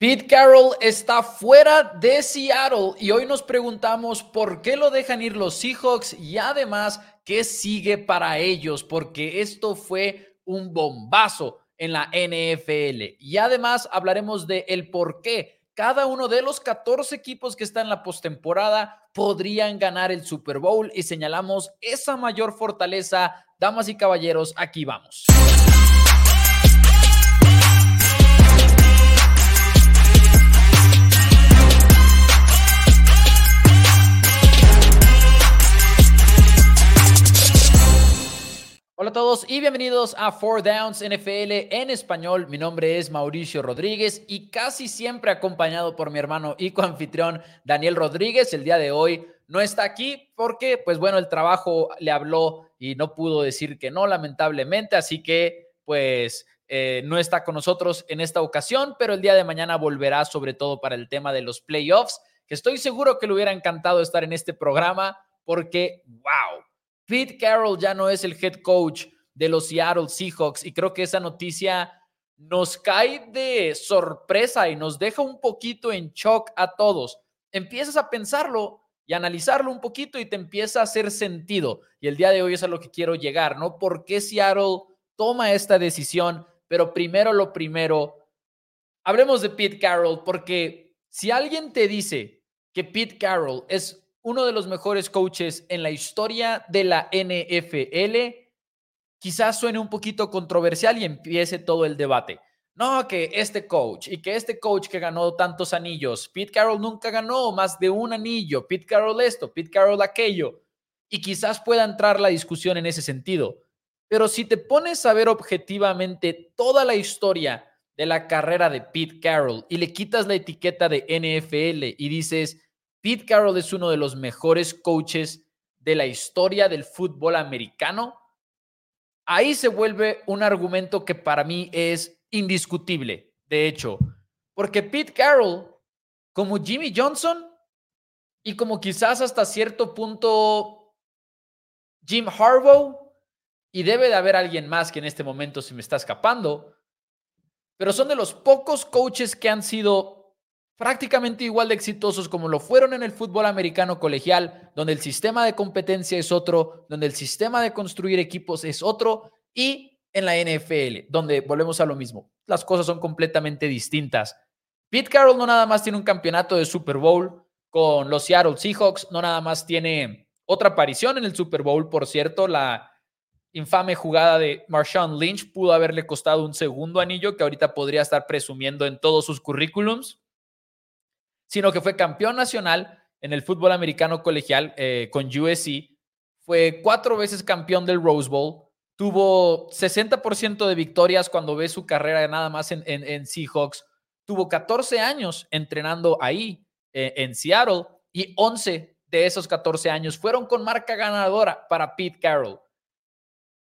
Pete Carroll está fuera de Seattle y hoy nos preguntamos por qué lo dejan ir los Seahawks y además qué sigue para ellos, porque esto fue un bombazo en la NFL. Y además hablaremos de el por qué cada uno de los 14 equipos que están en la postemporada podrían ganar el Super Bowl y señalamos esa mayor fortaleza. Damas y caballeros, aquí vamos. Hola a todos y bienvenidos a Four Downs NFL en español. Mi nombre es Mauricio Rodríguez y casi siempre acompañado por mi hermano y coanfitrión Daniel Rodríguez. El día de hoy no está aquí porque, pues bueno, el trabajo le habló y no pudo decir que no, lamentablemente. Así que, pues, eh, no está con nosotros en esta ocasión, pero el día de mañana volverá sobre todo para el tema de los playoffs, que estoy seguro que le hubiera encantado estar en este programa porque, wow Pete Carroll ya no es el head coach de los Seattle Seahawks y creo que esa noticia nos cae de sorpresa y nos deja un poquito en shock a todos. Empiezas a pensarlo y analizarlo un poquito y te empieza a hacer sentido. Y el día de hoy es a lo que quiero llegar, ¿no? ¿Por qué Seattle toma esta decisión? Pero primero lo primero, hablemos de Pete Carroll, porque si alguien te dice que Pete Carroll es uno de los mejores coaches en la historia de la NFL, quizás suene un poquito controversial y empiece todo el debate. No, que este coach y que este coach que ganó tantos anillos, Pete Carroll nunca ganó más de un anillo, Pete Carroll esto, Pete Carroll aquello, y quizás pueda entrar la discusión en ese sentido. Pero si te pones a ver objetivamente toda la historia de la carrera de Pete Carroll y le quitas la etiqueta de NFL y dices, Pete Carroll es uno de los mejores coaches de la historia del fútbol americano. Ahí se vuelve un argumento que para mí es indiscutible, de hecho, porque Pete Carroll, como Jimmy Johnson y como quizás hasta cierto punto Jim Harbaugh, y debe de haber alguien más que en este momento se me está escapando, pero son de los pocos coaches que han sido prácticamente igual de exitosos como lo fueron en el fútbol americano colegial, donde el sistema de competencia es otro, donde el sistema de construir equipos es otro, y en la NFL, donde volvemos a lo mismo. Las cosas son completamente distintas. Pete Carroll no nada más tiene un campeonato de Super Bowl con los Seattle Seahawks, no nada más tiene otra aparición en el Super Bowl, por cierto, la infame jugada de Marshawn Lynch pudo haberle costado un segundo anillo que ahorita podría estar presumiendo en todos sus currículums sino que fue campeón nacional en el fútbol americano colegial eh, con USC, fue cuatro veces campeón del Rose Bowl, tuvo 60% de victorias cuando ve su carrera nada más en, Seahawks, tuvo 14 años entrenando ahí eh, en Seattle y 11 de esos 14 años fueron con marca ganadora para Pete Carroll.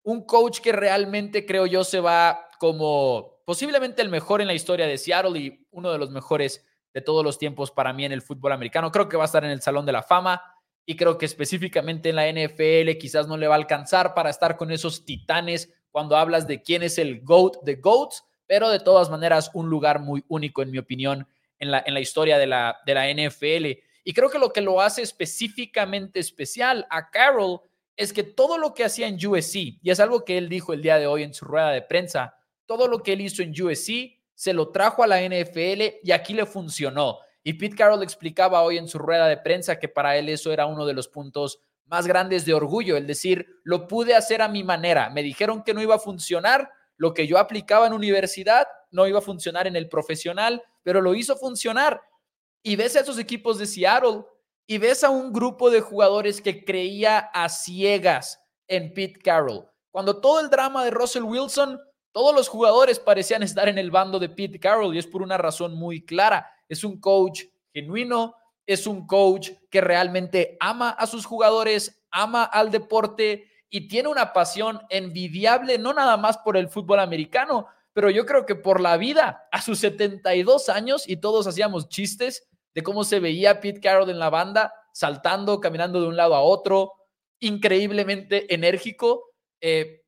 Un coach que realmente creo yo se va como posiblemente el mejor en la historia de Seattle y uno de los mejores de todos los tiempos para mí en el fútbol americano. Creo que va a estar en el Salón de la Fama y creo que específicamente en la NFL quizás no le va a alcanzar para estar con esos titanes cuando hablas de quién es el GOAT de GOATs, pero de todas maneras un lugar muy único en mi opinión en la, en la historia de la, de la NFL. Y creo que lo que lo hace específicamente especial a Carroll es que todo lo que hacía en USC, y es algo que él dijo el día de hoy en su rueda de prensa, todo lo que él hizo en USC se lo trajo a la NFL y aquí le funcionó. Y Pete Carroll explicaba hoy en su rueda de prensa que para él eso era uno de los puntos más grandes de orgullo, el decir, lo pude hacer a mi manera. Me dijeron que no iba a funcionar, lo que yo aplicaba en universidad no iba a funcionar en el profesional, pero lo hizo funcionar. Y ves a esos equipos de Seattle y ves a un grupo de jugadores que creía a ciegas en Pete Carroll. Cuando todo el drama de Russell Wilson todos los jugadores parecían estar en el bando de Pete Carroll y es por una razón muy clara. Es un coach genuino, es un coach que realmente ama a sus jugadores, ama al deporte y tiene una pasión envidiable, no nada más por el fútbol americano, pero yo creo que por la vida. A sus 72 años y todos hacíamos chistes de cómo se veía Pete Carroll en la banda, saltando, caminando de un lado a otro, increíblemente enérgico. Eh,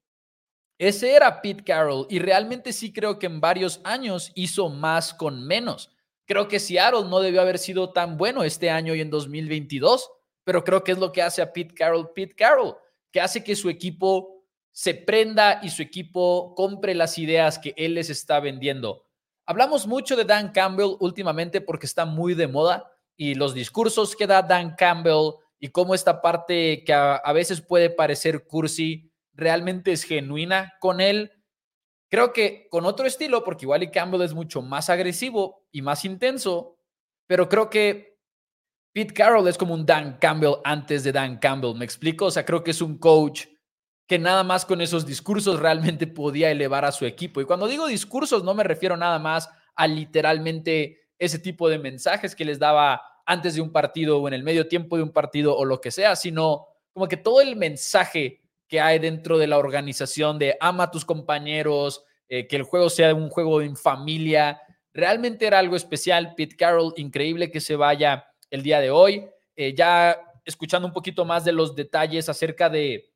ese era Pete Carroll y realmente sí creo que en varios años hizo más con menos. Creo que Seattle no debió haber sido tan bueno este año y en 2022, pero creo que es lo que hace a Pete Carroll Pete Carroll, que hace que su equipo se prenda y su equipo compre las ideas que él les está vendiendo. Hablamos mucho de Dan Campbell últimamente porque está muy de moda y los discursos que da Dan Campbell y cómo esta parte que a, a veces puede parecer cursi realmente es genuina con él Creo que con otro estilo, porque igual y Campbell es mucho más agresivo y más intenso, pero creo que Pete Carroll es como un Dan Campbell antes de Dan Campbell, ¿me explico? O sea, creo que es un coach que nada más con esos discursos realmente podía elevar a su equipo. Y cuando digo discursos, no me refiero nada más a literalmente ese tipo de mensajes que les daba antes de un partido o en el medio tiempo de un partido o lo que sea, sino como que todo el mensaje que hay dentro de la organización de ama a tus compañeros, eh, que el juego sea un juego en familia. Realmente era algo especial. Pete Carroll, increíble que se vaya el día de hoy. Eh, ya escuchando un poquito más de los detalles acerca de,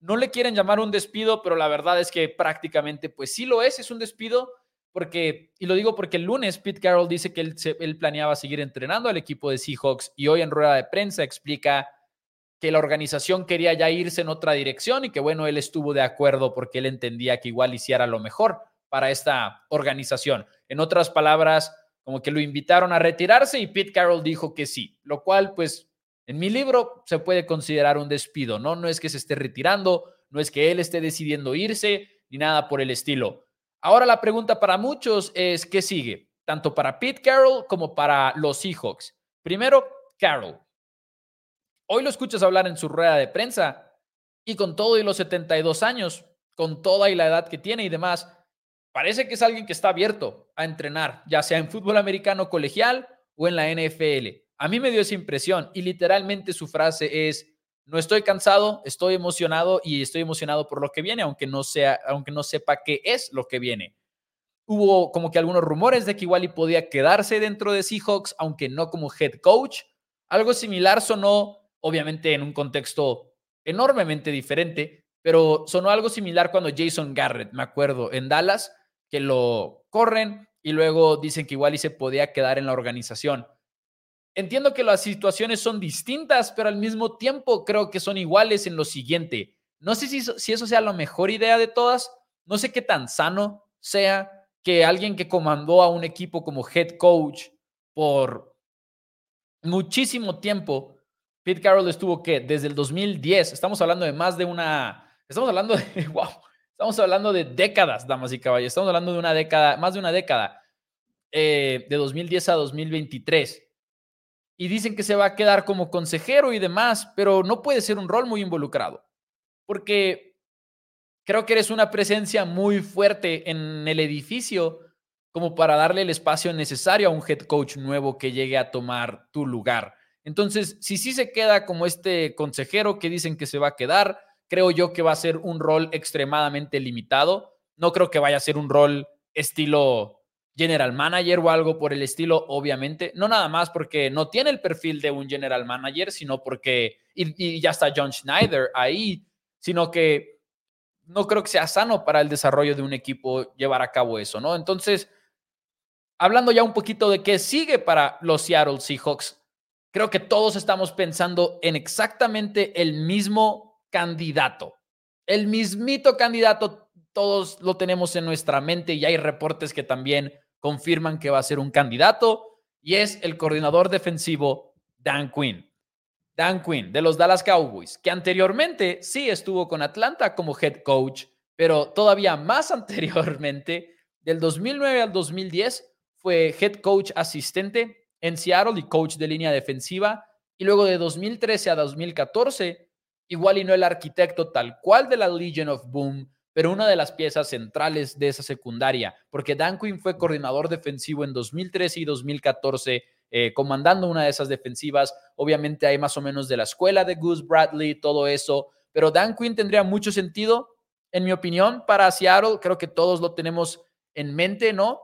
no le quieren llamar un despido, pero la verdad es que prácticamente pues sí lo es, es un despido, porque, y lo digo porque el lunes Pete Carroll dice que él, él planeaba seguir entrenando al equipo de Seahawks y hoy en rueda de prensa explica que la organización quería ya irse en otra dirección y que bueno, él estuvo de acuerdo porque él entendía que igual hiciera lo mejor para esta organización. En otras palabras, como que lo invitaron a retirarse y Pete Carroll dijo que sí, lo cual pues en mi libro se puede considerar un despido, ¿no? No es que se esté retirando, no es que él esté decidiendo irse, ni nada por el estilo. Ahora la pregunta para muchos es, ¿qué sigue? Tanto para Pete Carroll como para los Seahawks. Primero, Carroll. Hoy lo escuchas hablar en su rueda de prensa y con todo y los 72 años, con toda y la edad que tiene y demás, parece que es alguien que está abierto a entrenar, ya sea en fútbol americano colegial o en la NFL. A mí me dio esa impresión y literalmente su frase es, no estoy cansado, estoy emocionado y estoy emocionado por lo que viene, aunque no, sea, aunque no sepa qué es lo que viene. Hubo como que algunos rumores de que igual y podía quedarse dentro de Seahawks, aunque no como head coach. Algo similar sonó obviamente en un contexto enormemente diferente, pero sonó algo similar cuando Jason Garrett, me acuerdo, en Dallas, que lo corren y luego dicen que igual y se podía quedar en la organización. Entiendo que las situaciones son distintas, pero al mismo tiempo creo que son iguales en lo siguiente. No sé si, si eso sea la mejor idea de todas, no sé qué tan sano sea que alguien que comandó a un equipo como head coach por muchísimo tiempo Pete Carroll estuvo que desde el 2010, estamos hablando de más de una, estamos hablando de, wow, estamos hablando de décadas, damas y caballos, estamos hablando de una década, más de una década, eh, de 2010 a 2023. Y dicen que se va a quedar como consejero y demás, pero no puede ser un rol muy involucrado, porque creo que eres una presencia muy fuerte en el edificio como para darle el espacio necesario a un head coach nuevo que llegue a tomar tu lugar. Entonces, si sí se queda como este consejero que dicen que se va a quedar, creo yo que va a ser un rol extremadamente limitado. No creo que vaya a ser un rol estilo general manager o algo por el estilo, obviamente. No nada más porque no tiene el perfil de un general manager, sino porque, y, ya está John Schneider ahí, sino que no creo que sea sano para el desarrollo de un equipo llevar a cabo eso, ¿no? Entonces, hablando ya un poquito de qué sigue para los Seattle Seahawks, creo que todos estamos pensando en exactamente el mismo candidato. El mismito candidato, todos lo tenemos en nuestra mente y hay reportes que también confirman que va a ser un candidato y es el coordinador defensivo Dan Quinn. Dan Quinn de los Dallas Cowboys, que anteriormente sí estuvo con Atlanta como head coach, pero todavía más anteriormente, del 2009 al 2010, fue head coach asistente en Seattle y coach de línea defensiva. Y luego de 2013 a 2014, igual y no el arquitecto tal cual de la Legion of Boom, pero una de las piezas centrales de esa secundaria, porque Dan Quinn fue coordinador defensivo en 2013 y 2014, eh, comandando una de esas defensivas. Obviamente hay más o menos de la escuela de Goose Bradley, todo eso, pero Dan Quinn tendría mucho sentido, en mi opinión, para Seattle. Creo que todos lo tenemos en mente, ¿no?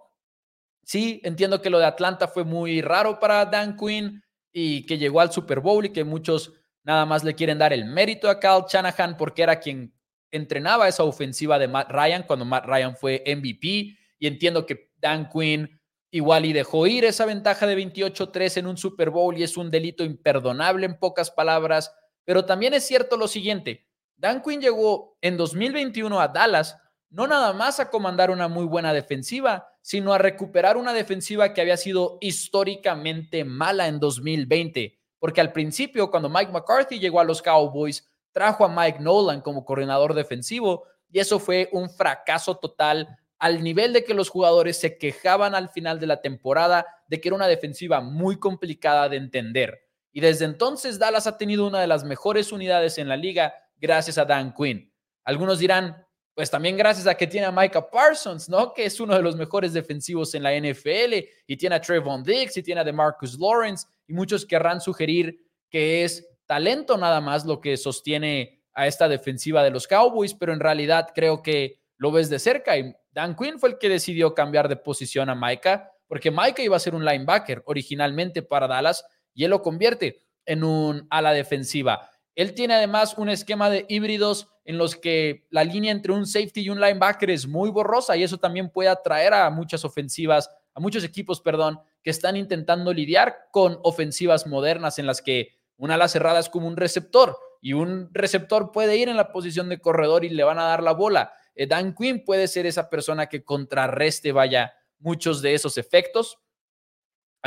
Sí, entiendo que lo de Atlanta fue muy raro para Dan Quinn y que llegó al Super Bowl y que muchos nada más le quieren dar el mérito a Kyle Shanahan porque era quien entrenaba esa ofensiva de Matt Ryan cuando Matt Ryan fue MVP. Y entiendo que Dan Quinn igual y dejó ir esa ventaja de 28-3 en un Super Bowl y es un delito imperdonable en pocas palabras. Pero también es cierto lo siguiente, Dan Quinn llegó en 2021 a Dallas no nada más a comandar una muy buena defensiva, sino a recuperar una defensiva que había sido históricamente mala en 2020. Porque al principio, cuando Mike McCarthy llegó a los Cowboys, trajo a Mike Nolan como coordinador defensivo y eso fue un fracaso total al nivel de que los jugadores se quejaban al final de la temporada de que era una defensiva muy complicada de entender. Y desde entonces Dallas ha tenido una de las mejores unidades en la liga gracias a Dan Quinn. Algunos dirán, pues también gracias a que tiene a Micah Parsons, ¿no? Que es uno de los mejores defensivos en la NFL y tiene a Trevon Diggs y tiene a DeMarcus Lawrence y muchos querrán sugerir que es talento nada más lo que sostiene a esta defensiva de los Cowboys, pero en realidad creo que lo ves de cerca Dan Quinn fue el que decidió cambiar de posición a Micah porque Micah iba a ser un linebacker originalmente para Dallas y él lo convierte en un ala defensiva. Él tiene además un esquema de híbridos en los que la línea entre un safety y un linebacker es muy borrosa y eso también puede atraer a muchas ofensivas, a muchos equipos, perdón, que están intentando lidiar con ofensivas modernas en las que una ala cerrada es como un receptor y un receptor puede ir en la posición de corredor y le van a dar la bola. Eh, Dan Quinn puede ser esa persona que contrarreste, vaya, muchos de esos efectos.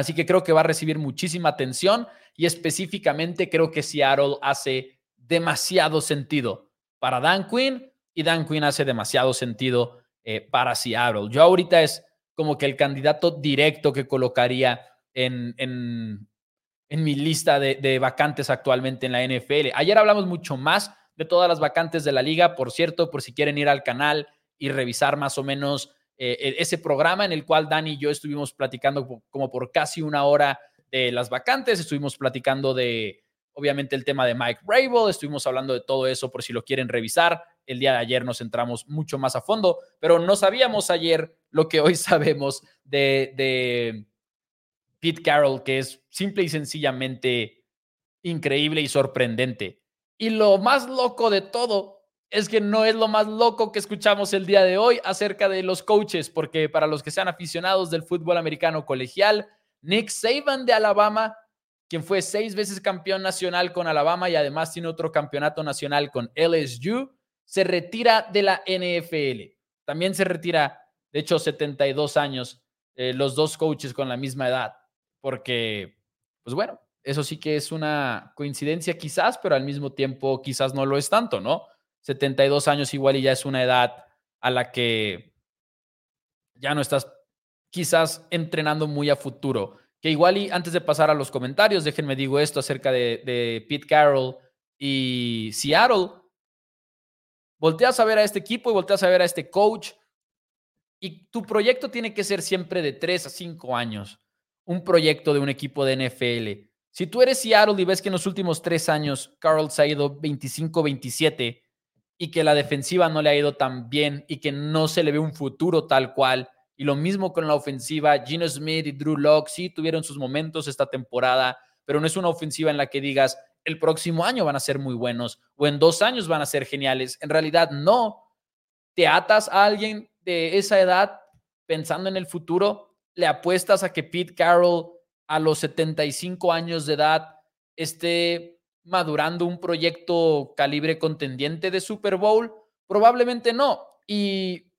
Así que creo que va a recibir muchísima atención y específicamente creo que Seattle hace demasiado sentido para Dan Quinn y Dan Quinn hace demasiado sentido eh, para Seattle. Yo ahorita es como que el candidato directo que colocaría en, en, mi lista de, de, vacantes actualmente en la NFL. Ayer hablamos mucho más de todas las vacantes de la liga, por cierto, por si quieren ir al canal y revisar más o menos eh, e, ese programa en el cual Dani y yo estuvimos platicando como por casi una hora de las vacantes, estuvimos platicando de, obviamente, el tema de Mike Rabel, estuvimos hablando de todo eso por si lo quieren revisar. El día de ayer nos entramos mucho más a fondo, pero no sabíamos ayer lo que hoy sabemos de, de Pete Carroll, que es simple y sencillamente increíble y sorprendente. Y lo más loco de todo es que no es lo más loco que escuchamos el día de hoy acerca de los coaches, porque para los que sean aficionados del fútbol americano colegial, Nick Saban de Alabama, quien fue seis veces campeón nacional con Alabama y además tiene otro campeonato nacional con LSU, se retira de la NFL. También se retira, de hecho, 72 años, eh, los dos coaches con la misma edad, porque, pues bueno, eso sí que es una coincidencia quizás, pero al mismo tiempo quizás no lo es tanto, ¿no? 72 años igual y ya es una edad a la que ya no estás quizás entrenando muy a futuro. Que igual y antes de pasar a los comentarios, déjenme digo esto acerca de, Pete Carroll y Seattle. Volteas a ver a este equipo y volteas a ver a este coach. Y tu proyecto tiene que ser siempre de 3 a 5 años. Un proyecto de un equipo de NFL. Si tú eres Seattle y ves que en los últimos tres años Carroll se ha ido 25-27 y que la defensiva no le ha ido tan bien y que no se le ve un futuro tal cual y lo mismo con la ofensiva. Gino Smith y Drew Locke sí tuvieron sus momentos esta temporada, pero no es una ofensiva en la que digas el próximo año van a ser muy buenos o en dos años van a ser geniales. En realidad, no. Te atas a alguien de esa edad pensando en el futuro, le apuestas a que Pete Carroll a los 75 años de edad esté madurando un proyecto calibre contendiente de Super Bowl? Probablemente no. Y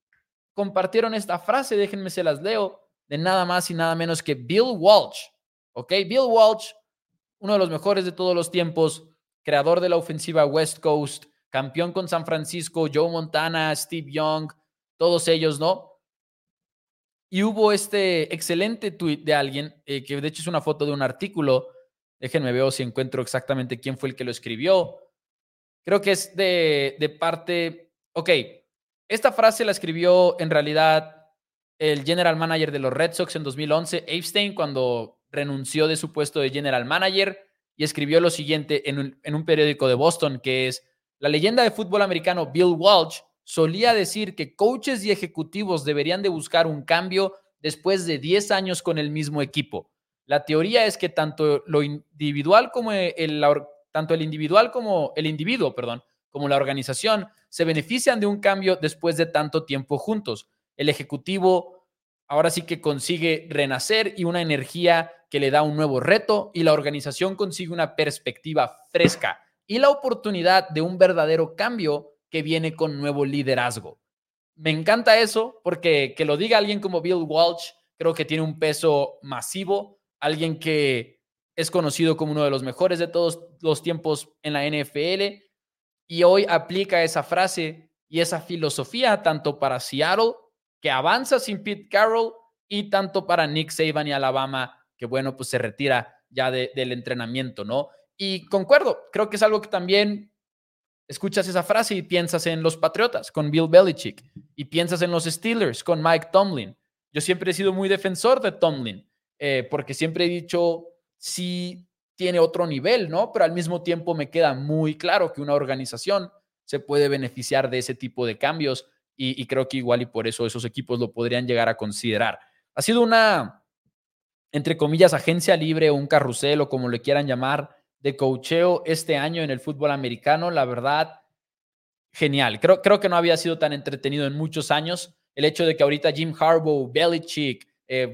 compartieron esta frase, déjenme se las leo, de nada más y nada menos que Bill Walsh. ¿Ok? Bill Walsh, uno de los mejores de todos los tiempos, creador de la ofensiva West Coast, campeón con San Francisco, Joe Montana, Steve Young, todos ellos, ¿no? Y hubo este excelente tweet de alguien, eh, que de hecho es una foto de un artículo. Déjenme ver si encuentro exactamente quién fue el que lo escribió. Creo que es de, de parte, ok, esta frase la escribió en realidad el general manager de los Red Sox en 2011, Epstein, cuando renunció de su puesto de general manager y escribió lo siguiente en un, en un periódico de Boston, que es, la leyenda de fútbol americano Bill Walsh solía decir que coaches y ejecutivos deberían de buscar un cambio después de 10 años con el mismo equipo. La teoría es que tanto lo individual como el, tanto el individual como el individuo, perdón, como la organización se benefician de un cambio después de tanto tiempo juntos. El ejecutivo ahora sí que consigue renacer y una energía que le da un nuevo reto y la organización consigue una perspectiva fresca y la oportunidad de un verdadero cambio que viene con nuevo liderazgo. Me encanta eso porque que lo diga alguien como Bill Walsh, creo que tiene un peso masivo, alguien que es conocido como uno de los mejores de todos los tiempos en la NFL y hoy aplica esa frase y esa filosofía tanto para Seattle, que avanza sin Pete Carroll, y tanto para Nick Saban y Alabama, que bueno, pues se retira ya del entrenamiento, ¿no? Y concuerdo, creo que es algo que también escuchas esa frase y piensas en los Patriotas con Bill Belichick y piensas en los Steelers con Mike Tomlin. Yo siempre he sido muy defensor de Tomlin eh, porque siempre he dicho, sí tiene otro nivel, ¿no? Pero al mismo tiempo me queda muy claro que una organización se puede beneficiar de ese tipo de cambios y, creo que igual y por eso esos equipos lo podrían llegar a considerar. Ha sido una, entre comillas, agencia libre o un carrusel o como le quieran llamar, de cocheo este año en el fútbol americano. La verdad, genial. Creo, creo que no había sido tan entretenido en muchos años. El hecho de que ahorita Jim Harbaugh, Belichick, eh,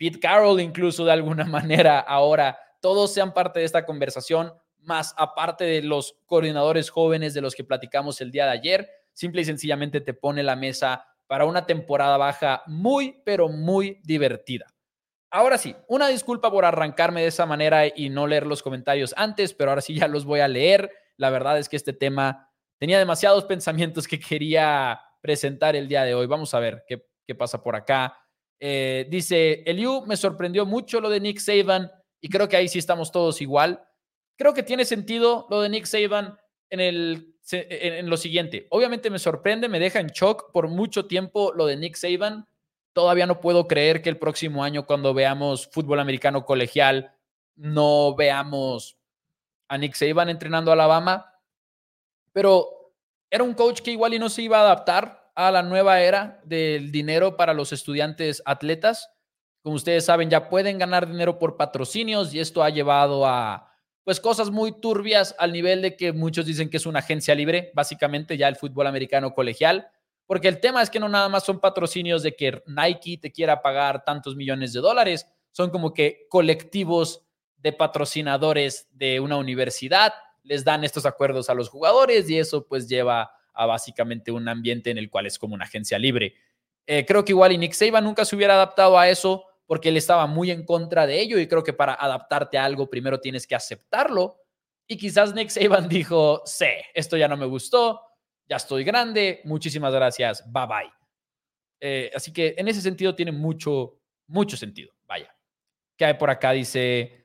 Pete Carroll incluso de alguna manera ahora, todos sean parte de esta conversación, más aparte de los coordinadores jóvenes de los que platicamos el día de ayer, simple y sencillamente te pone la mesa para una temporada baja muy, pero muy divertida. Ahora sí, una disculpa por arrancarme de esa manera y no leer los comentarios antes, pero ahora sí ya los voy a leer. La verdad es que este tema tenía demasiados pensamientos que quería presentar el día de hoy. Vamos a ver qué, qué pasa por acá. Eh, dice, Eliu, me sorprendió mucho lo de Nick Saban y creo que ahí sí estamos todos igual. Creo que tiene sentido lo de Nick Saban en, el, en lo siguiente. Obviamente me sorprende, me deja en shock por mucho tiempo lo de Nick Saban. Todavía no puedo creer que el próximo año cuando veamos fútbol americano colegial no veamos a Nick Saban entrenando a Alabama. Pero era un coach que igual y no se iba a adaptar a la nueva era del dinero para los estudiantes atletas. Como ustedes saben, ya pueden ganar dinero por patrocinios y esto ha llevado a pues cosas muy turbias al nivel de que muchos dicen que es una agencia libre, básicamente ya el fútbol americano colegial, porque el tema es que no nada más son patrocinios de que Nike te quiera pagar tantos millones de dólares, son como que colectivos de patrocinadores de una universidad les dan estos acuerdos a los jugadores y eso pues lleva a básicamente un ambiente en el cual es como una agencia libre. Eh, creo que igual y Nick Saban nunca se hubiera adaptado a eso porque él estaba muy en contra de ello y creo que para adaptarte a algo primero tienes que aceptarlo. Y quizás Nick Saban dijo, sé, esto ya no me gustó, ya estoy grande, muchísimas gracias, bye bye. Eh, así que en ese sentido tiene mucho, mucho sentido. Vaya. ¿Qué hay por acá? Dice,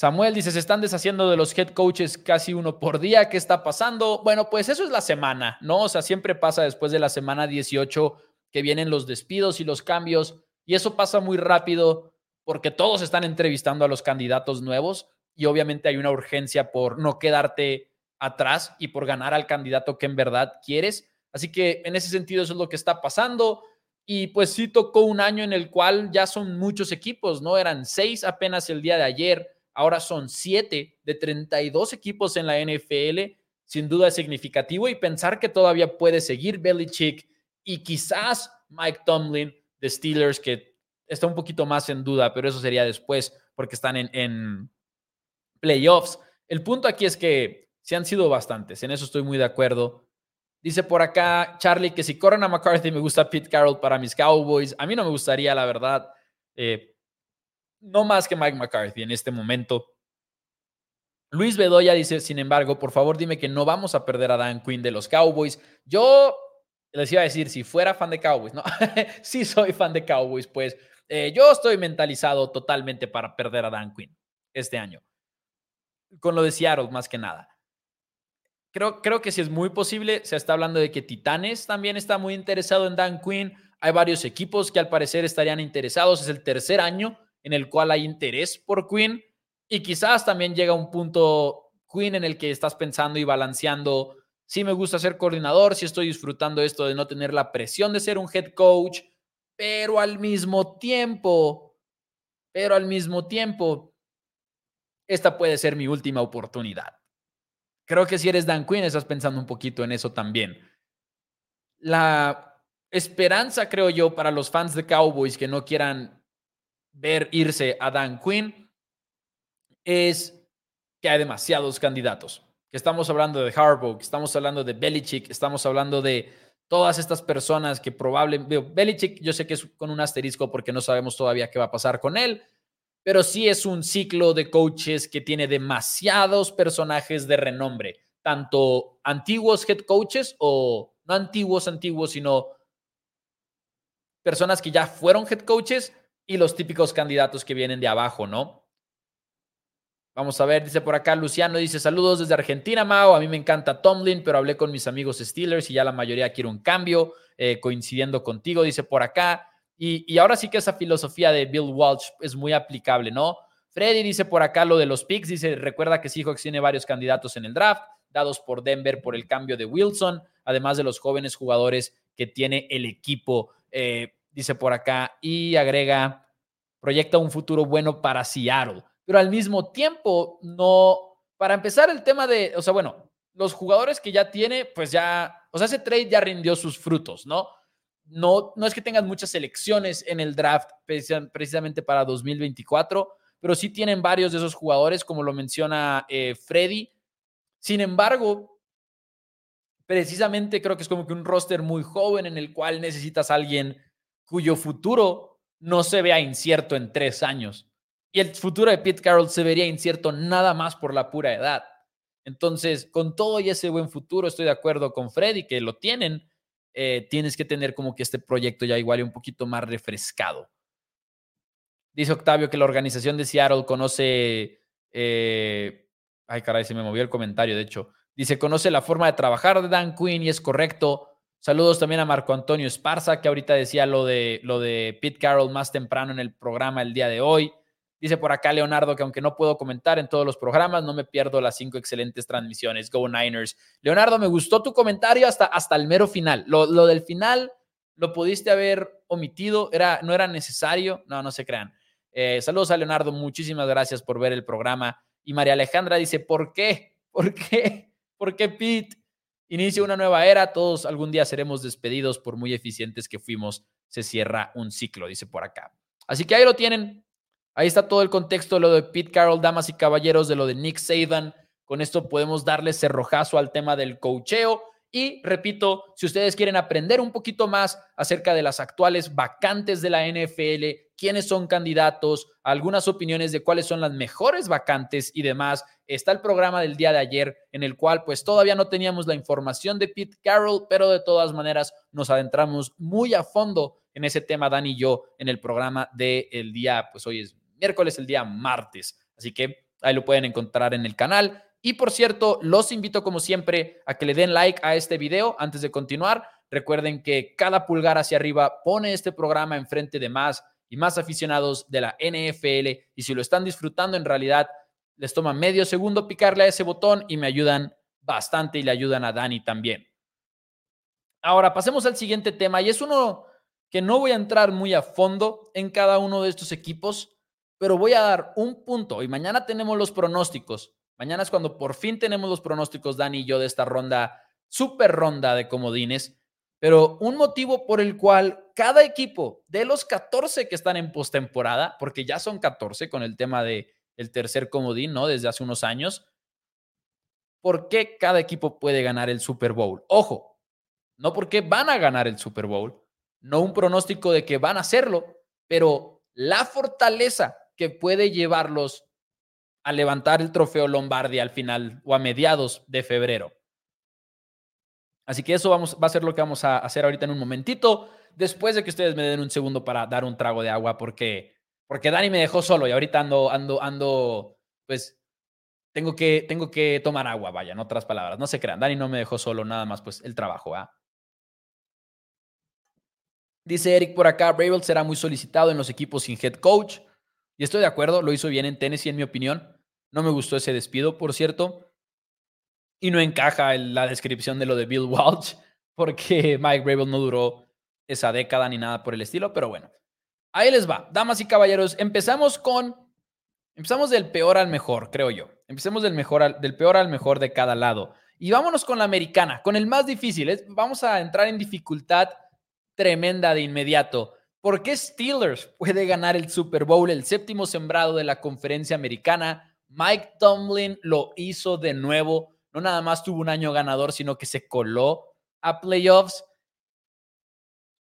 Samuel dice, se están deshaciendo de los head coaches casi uno por día. ¿Qué está pasando? Bueno, pues eso es la semana, ¿no? O sea, siempre pasa después de la semana 18 que vienen los despidos y los cambios. Y eso pasa muy rápido porque todos están entrevistando a los candidatos nuevos y obviamente hay una urgencia por no quedarte atrás y por ganar al candidato que en verdad quieres. Así que en ese sentido eso es lo que está pasando. Y pues sí tocó un año en el cual ya son muchos equipos, ¿no? Eran seis apenas el día de ayer ahora son 7 de 32 equipos en la NFL, sin duda es significativo y pensar que todavía puede seguir Belichick y quizás Mike Tomlin de Steelers, que está un poquito más en duda, pero eso sería después porque están en, en playoffs. El punto aquí es que se han sido bastantes, en eso estoy muy de acuerdo. Dice por acá Charlie que si corren a McCarthy me gusta Pete Carroll para mis Cowboys. A mí no me gustaría, la verdad. Eh, no más que Mike McCarthy en este momento. Luis Bedoya dice, sin embargo, por favor dime que no vamos a perder a Dan Quinn de los Cowboys. Yo les iba a decir, si fuera fan de Cowboys, no, sí soy fan de Cowboys, pues eh, yo estoy mentalizado totalmente para perder a Dan Quinn este año. Con lo de Seattle, más que nada. Creo, creo que sí es muy posible. Se está hablando de que Titanes también está muy interesado en Dan Quinn. Hay varios equipos que al parecer estarían interesados. Es el tercer año en el cual hay interés por Queen y quizás también llega un punto Queen en el que estás pensando y balanceando si me gusta ser coordinador, si estoy disfrutando esto de no tener la presión de ser un head coach, pero al mismo tiempo, pero al mismo tiempo, esta puede ser mi última oportunidad. Creo que si eres Dan Quinn estás pensando un poquito en eso también. La esperanza, creo yo, para los fans de Cowboys que no quieran ver irse a Dan Quinn es que hay demasiados candidatos. Que estamos hablando de Harbaugh, estamos hablando de Belichick, estamos hablando de todas estas personas que probablemente, Belichick yo sé que es con un asterisco porque no sabemos todavía qué va a pasar con él, pero sí es un ciclo de coaches que tiene demasiados personajes de renombre, tanto antiguos head coaches o no antiguos, antiguos, sino personas que ya fueron head coaches y los típicos candidatos que vienen de abajo, ¿no? Vamos a ver, dice por acá Luciano, dice saludos desde Argentina, Mao. A mí me encanta Tomlin, pero hablé con mis amigos Steelers y ya la mayoría quiere un cambio, eh, coincidiendo contigo, dice por acá. Y, ahora sí que esa filosofía de Bill Walsh es muy aplicable, ¿no? Freddy dice por acá lo de los picks, dice, recuerda que Seahawks tiene varios candidatos en el draft, dados por Denver por el cambio de Wilson, además de los jóvenes jugadores que tiene el equipo, eh, dice por acá, y agrega, proyecta un futuro bueno para Seattle pero al mismo tiempo no, para empezar el tema de, o sea, bueno, los jugadores que ya tiene, pues ya, o sea, ese trade ya rindió sus frutos, ¿no? No, no es que tengan muchas selecciones en el draft precisamente para 2024, pero sí tienen varios de esos jugadores, como lo menciona eh, Freddy. Sin embargo, precisamente creo que es como que un roster muy joven en el cual necesitas a alguien cuyo futuro no se vea incierto en tres años. Y el futuro de Pete Carroll se vería incierto nada más por la pura edad. Entonces, con todo y ese buen futuro, estoy de acuerdo con Freddy que lo tienen. Eh, tienes que tener como que este proyecto ya igual y un poquito más refrescado. Dice Octavio que la organización de Seattle conoce. Eh, ay, caray, se me movió el comentario, de hecho. Dice: conoce la forma de trabajar de Dan Quinn y es correcto. Saludos también a Marco Antonio Esparza, que ahorita decía lo de, lo de Pete Carroll más temprano en el programa el día de hoy. Dice por acá Leonardo que aunque no puedo comentar en todos los programas, no me pierdo las cinco excelentes transmisiones. Go Niners. Leonardo, me gustó tu comentario hasta, hasta el mero final. Lo, del final lo pudiste haber omitido, era, no era necesario. No, no se crean. Eh, saludos a Leonardo, muchísimas gracias por ver el programa. Y María Alejandra dice, ¿por qué? ¿Por qué? ¿Por qué Pete? Inicia una nueva era, todos algún día seremos despedidos por muy eficientes que fuimos. Se cierra un ciclo, dice por acá. Así que ahí lo tienen. Ahí está todo el contexto de lo de Pete Carroll, damas y caballeros, de lo de Nick Saban. Con esto podemos darle cerrojazo al tema del cocheo. Y repito, si ustedes quieren aprender un poquito más acerca de las actuales vacantes de la NFL, quiénes son candidatos, algunas opiniones de cuáles son las mejores vacantes y demás, está el programa del día de ayer en el cual pues todavía no teníamos la información de Pete Carroll, pero de todas maneras nos adentramos muy a fondo en ese tema, Dan y yo, en el programa del día, pues hoy es miércoles, el día martes. Así que ahí lo pueden encontrar en el canal. Y por cierto, los invito como siempre a que le den like a este video antes de continuar. Recuerden que cada pulgar hacia arriba pone este programa enfrente de más y más aficionados de la NFL. Y si lo están disfrutando, en realidad les toma medio segundo picarle a ese botón y me ayudan bastante y le ayudan a Dani también. Ahora pasemos al siguiente tema y es uno que no voy a entrar muy a fondo en cada uno de estos equipos, pero voy a dar un punto y mañana tenemos los pronósticos. Mañana es cuando por fin tenemos los pronósticos, Dani y yo, de esta ronda, super ronda de comodines. Pero un motivo por el cual cada equipo de los 14 que están en postemporada, porque ya son 14 con el tema de el tercer comodín, ¿no? Desde hace unos años, ¿por qué cada equipo puede ganar el Super Bowl? Ojo, no porque van a ganar el Super Bowl, no un pronóstico de que van a hacerlo, pero la fortaleza que puede llevarlos a levantar el trofeo Lombardi al final o a mediados de febrero. Así que eso vamos, va a ser lo que vamos a hacer ahorita en un momentito, después de que ustedes me den un segundo para dar un trago de agua, porque, porque Dani me dejó solo y ahorita ando, ando, ando, pues tengo que, tengo que tomar agua, vaya, en otras palabras. No se crean, Dani no me dejó solo, nada más, pues el trabajo, ¿ah? Dice Eric por acá, Bravel será muy solicitado en los equipos sin head coach. Y estoy de acuerdo, lo hizo bien en Tennessee, en mi opinión. No me gustó ese despido, por cierto. Y no encaja en la descripción de lo de Bill Walsh, porque Mike Rabel no duró esa década ni nada por el estilo, pero bueno. Ahí les va, damas y caballeros. Empezamos con. Empezamos del peor al mejor, creo yo. Empecemos del, mejor del peor al mejor de cada lado. Y vámonos con la americana, con el más difícil. Vamos a entrar en dificultad tremenda de inmediato. ¿Por qué Steelers puede ganar el Super Bowl, el séptimo sembrado de la conferencia americana? Mike Tomlin lo hizo de nuevo. No nada más tuvo un año ganador, sino que se coló a playoffs.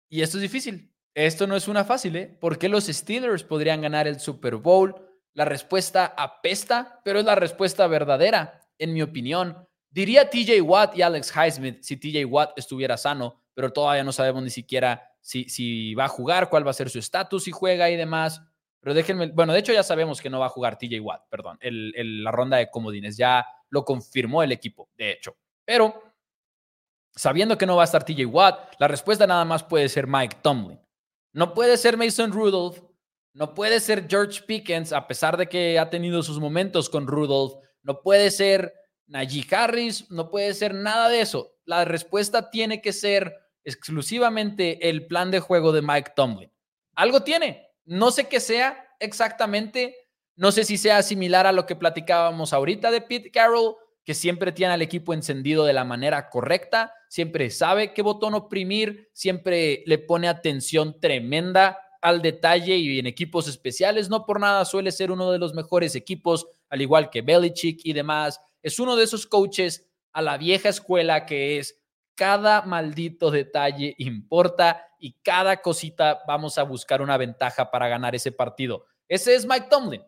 Y esto es difícil. Esto no es una fácil, ¿eh? ¿Por qué los Steelers podrían ganar el Super Bowl? La respuesta apesta, pero es la respuesta verdadera, en mi opinión. Diría TJ Watt y Alex Highsmith si TJ Watt estuviera sano, pero todavía no sabemos ni siquiera si, si va a jugar, cuál va a ser su estatus, si juega y demás. Pero déjenme, bueno, de hecho ya sabemos que no va a jugar TJ Watt, perdón, el, la ronda de comodines, ya lo confirmó el equipo, de hecho. Pero sabiendo que no va a estar TJ Watt, la respuesta nada más puede ser Mike Tomlin. No puede ser Mason Rudolph, no puede ser George Pickens, a pesar de que ha tenido sus momentos con Rudolph, no puede ser Najee Harris, no puede ser nada de eso. La respuesta tiene que ser exclusivamente el plan de juego de Mike Tomlin. Algo tiene, no sé qué sea exactamente, no sé si sea similar a lo que platicábamos ahorita de Pete Carroll, que siempre tiene al equipo encendido de la manera correcta, siempre sabe qué botón oprimir, siempre le pone atención tremenda al detalle y en equipos especiales, no por nada suele ser uno de los mejores equipos, al igual que Belichick y demás. Es uno de esos coaches a la vieja escuela que es cada maldito detalle importa y cada cosita vamos a buscar una ventaja para ganar ese partido. Ese es Mike Tomlin.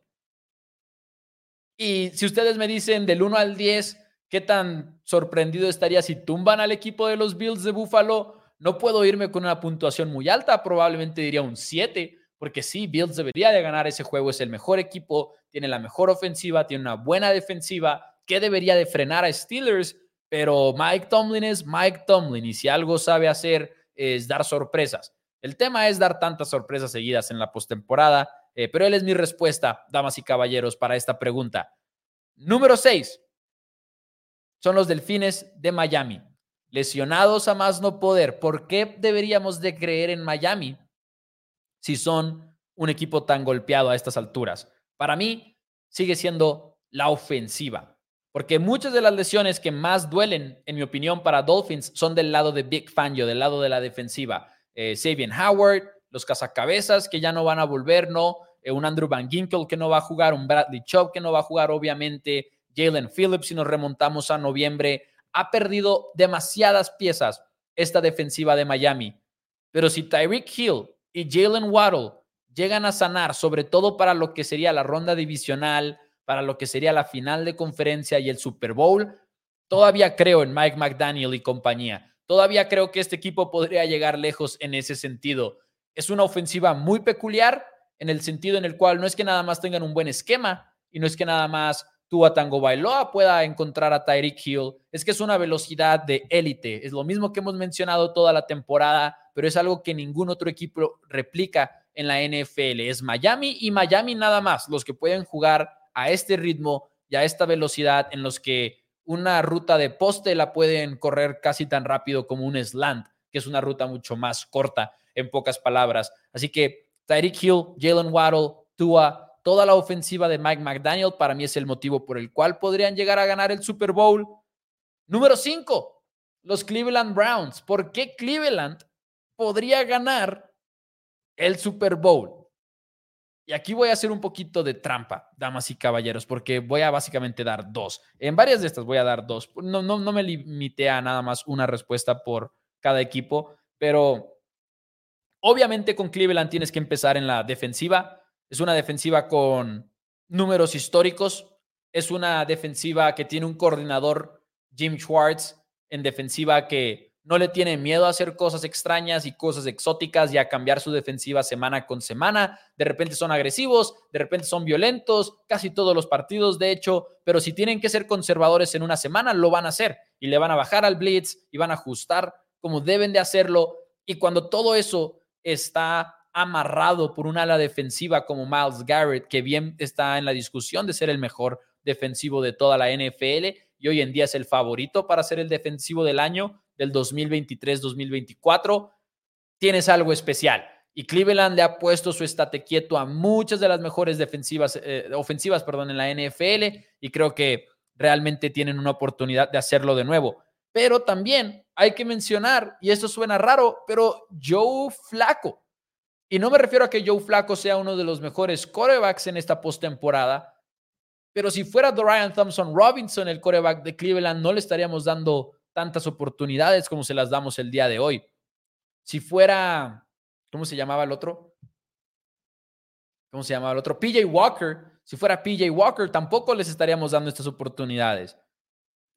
Y si ustedes me dicen del 1 al 10, ¿qué tan sorprendido estaría si tumban al equipo de los Bills de Buffalo? No puedo irme con una puntuación muy alta, probablemente diría un 7, porque sí, Bills debería de ganar ese juego, es el mejor equipo, tiene la mejor ofensiva, tiene una buena defensiva, ¿qué debería de frenar a Steelers? pero Mike Tomlin es Mike Tomlin y si algo sabe hacer es dar sorpresas. El tema es dar tantas sorpresas seguidas en la postemporada, eh, pero él es mi respuesta, damas y caballeros, para esta pregunta. Número 6. Son los Delfines de Miami. Lesionados a más no poder. ¿Por qué deberíamos de creer en Miami si son un equipo tan golpeado a estas alturas? Para mí sigue siendo la ofensiva. Porque muchas de las lesiones que más duelen, en mi opinión, para Dolphins son del lado de Big Fangio, del lado de la defensiva. Eh, Sabian Howard, los cazacabezas que ya no van a volver, ¿no? Eh, un Andrew Van Ginkel que no va a jugar, un Bradley Chubb que no va a jugar, obviamente. Jalen Phillips, si nos remontamos a noviembre, ha perdido demasiadas piezas esta defensiva de Miami. Pero si Tyreek Hill y Jalen Waddle llegan a sanar, sobre todo para lo que sería la ronda divisional, para lo que sería la final de conferencia y el Super Bowl, todavía creo en Mike McDaniel y compañía. Todavía creo que este equipo podría llegar lejos en ese sentido. Es una ofensiva muy peculiar en el sentido en el cual no es que nada más tengan un buen esquema y no es que nada más Tua Tango Bailoa pueda encontrar a Tyreek Hill, es que es una velocidad de élite. Es lo mismo que hemos mencionado toda la temporada, pero es algo que ningún otro equipo replica en la NFL. Es Miami y Miami nada más los que pueden jugar a este ritmo y a esta velocidad en los que una ruta de poste la pueden correr casi tan rápido como un slant, que es una ruta mucho más corta, en pocas palabras. Así que Tyreek Hill, Jalen Waddle, Tua, toda la ofensiva de Mike McDaniel para mí es el motivo por el cual podrían llegar a ganar el Super Bowl. Número 5, los Cleveland Browns. ¿Por qué Cleveland podría ganar el Super Bowl? Y aquí voy a hacer un poquito de trampa, damas y caballeros, porque voy a básicamente dar dos. En varias de estas voy a dar dos. No, no, no me limité a nada más una respuesta por cada equipo, pero obviamente con Cleveland tienes que empezar en la defensiva. Es una defensiva con números históricos. Es una defensiva que tiene un coordinador, Jim Schwartz, en defensiva que no le tiene miedo a hacer cosas extrañas y cosas exóticas y a cambiar su defensiva semana con semana. De repente son agresivos, de repente son violentos, casi todos los partidos, de hecho, pero si tienen que ser conservadores en una semana, lo van a hacer y le van a bajar al blitz y van a ajustar como deben de hacerlo. Y cuando todo eso está amarrado por un ala defensiva como Miles Garrett, que bien está en la discusión de ser el mejor defensivo de toda la NFL y hoy en día es el favorito para ser el defensivo del año, del 2023-2024, tienes algo especial. Y Cleveland le ha puesto su estate quieto a muchas de las mejores defensivas, eh, ofensivas perdón, en la NFL y creo que realmente tienen una oportunidad de hacerlo de nuevo. Pero también hay que mencionar, y esto suena raro, pero Joe Flaco. Y no me refiero a que Joe Flaco sea uno de los mejores corebacks en esta postemporada, pero si fuera Dorian Thompson Robinson, el coreback de Cleveland, no le estaríamos dando tantas oportunidades como se las damos el día de hoy. Si fuera, ¿cómo se llamaba el otro? ¿Cómo se llamaba el otro? PJ Walker. Si fuera PJ Walker, tampoco les estaríamos dando estas oportunidades.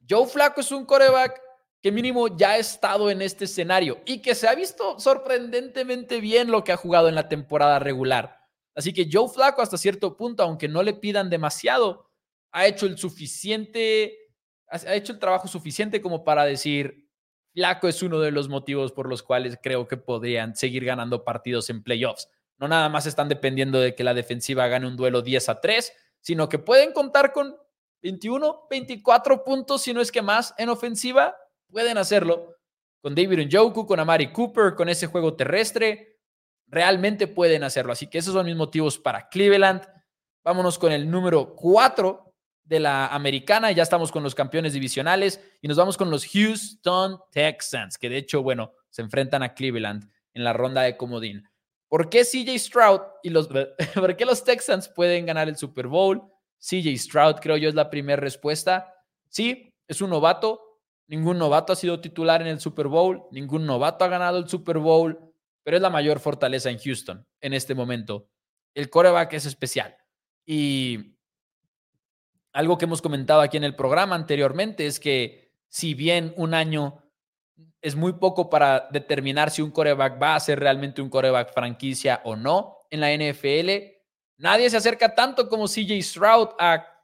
Joe Flaco es un coreback que mínimo ya ha estado en este escenario y que se ha visto sorprendentemente bien lo que ha jugado en la temporada regular. Así que Joe Flaco hasta cierto punto, aunque no le pidan demasiado, ha hecho el suficiente, ha hecho el trabajo suficiente como para decir, Flaco es uno de los motivos por los cuales creo que podrían seguir ganando partidos en playoffs. No nada más están dependiendo de que la defensiva gane un duelo 10 a 3, sino que pueden contar con 21, 24 puntos, si no es que más, en ofensiva. Pueden hacerlo con David Njoku, con Amari Cooper, con ese juego terrestre. Realmente pueden hacerlo. Así que esos son mis motivos para Cleveland. Vámonos con el número 4 de la americana. Ya estamos con los campeones divisionales y nos vamos con los Houston Texans, que de hecho, bueno, se enfrentan a Cleveland en la ronda de comodín. ¿Por qué CJ Stroud y los, ¿por qué los Texans pueden ganar el Super Bowl? CJ Stroud, creo yo, es la primera respuesta. Sí, es un novato. Ningún novato ha sido titular en el Super Bowl. Ningún novato ha ganado el Super Bowl. Pero es la mayor fortaleza en Houston en este momento. El coreback es especial. Y algo que hemos comentado aquí en el programa anteriormente es que si bien un año es muy poco para determinar si un coreback va a ser realmente un coreback franquicia o no en la NFL, nadie se acerca tanto como CJ Stroud a